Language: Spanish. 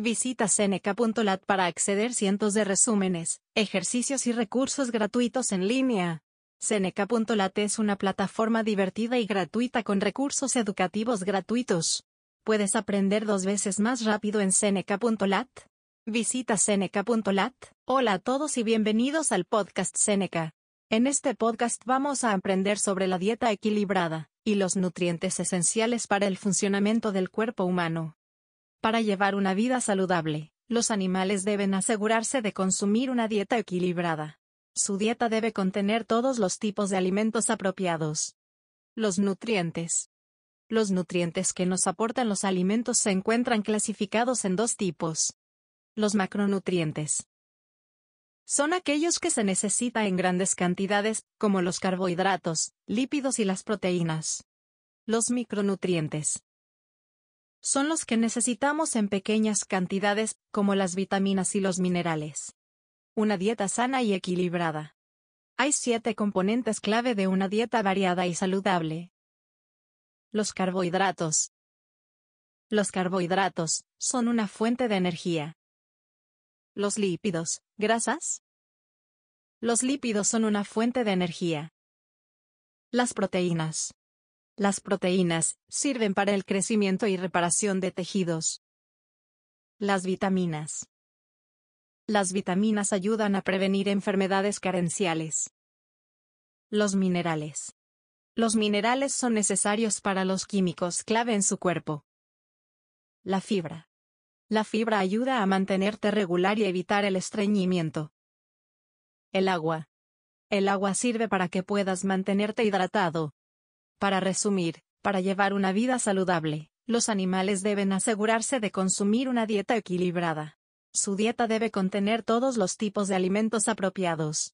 Visita Seneca.lat para acceder cientos de resúmenes, ejercicios y recursos gratuitos en línea. Seneca.lat es una plataforma divertida y gratuita con recursos educativos gratuitos. Puedes aprender dos veces más rápido en Seneca.lat. Visita Seneca.lat. Hola a todos y bienvenidos al podcast Seneca. En este podcast vamos a aprender sobre la dieta equilibrada y los nutrientes esenciales para el funcionamiento del cuerpo humano. Para llevar una vida saludable, los animales deben asegurarse de consumir una dieta equilibrada. Su dieta debe contener todos los tipos de alimentos apropiados. Los nutrientes. Los nutrientes que nos aportan los alimentos se encuentran clasificados en dos tipos. Los macronutrientes. Son aquellos que se necesita en grandes cantidades, como los carbohidratos, lípidos y las proteínas. Los micronutrientes son los que necesitamos en pequeñas cantidades, como las vitaminas y los minerales. Una dieta sana y equilibrada. Hay siete componentes clave de una dieta variada y saludable. Los carbohidratos. Los carbohidratos son una fuente de energía. Los lípidos, grasas. Los lípidos son una fuente de energía. Las proteínas las proteínas sirven para el crecimiento y reparación de tejidos. Las vitaminas. Las vitaminas ayudan a prevenir enfermedades carenciales. Los minerales. Los minerales son necesarios para los químicos clave en su cuerpo. La fibra. La fibra ayuda a mantenerte regular y evitar el estreñimiento. El agua. El agua sirve para que puedas mantenerte hidratado, para resumir, para llevar una vida saludable, los animales deben asegurarse de consumir una dieta equilibrada. Su dieta debe contener todos los tipos de alimentos apropiados.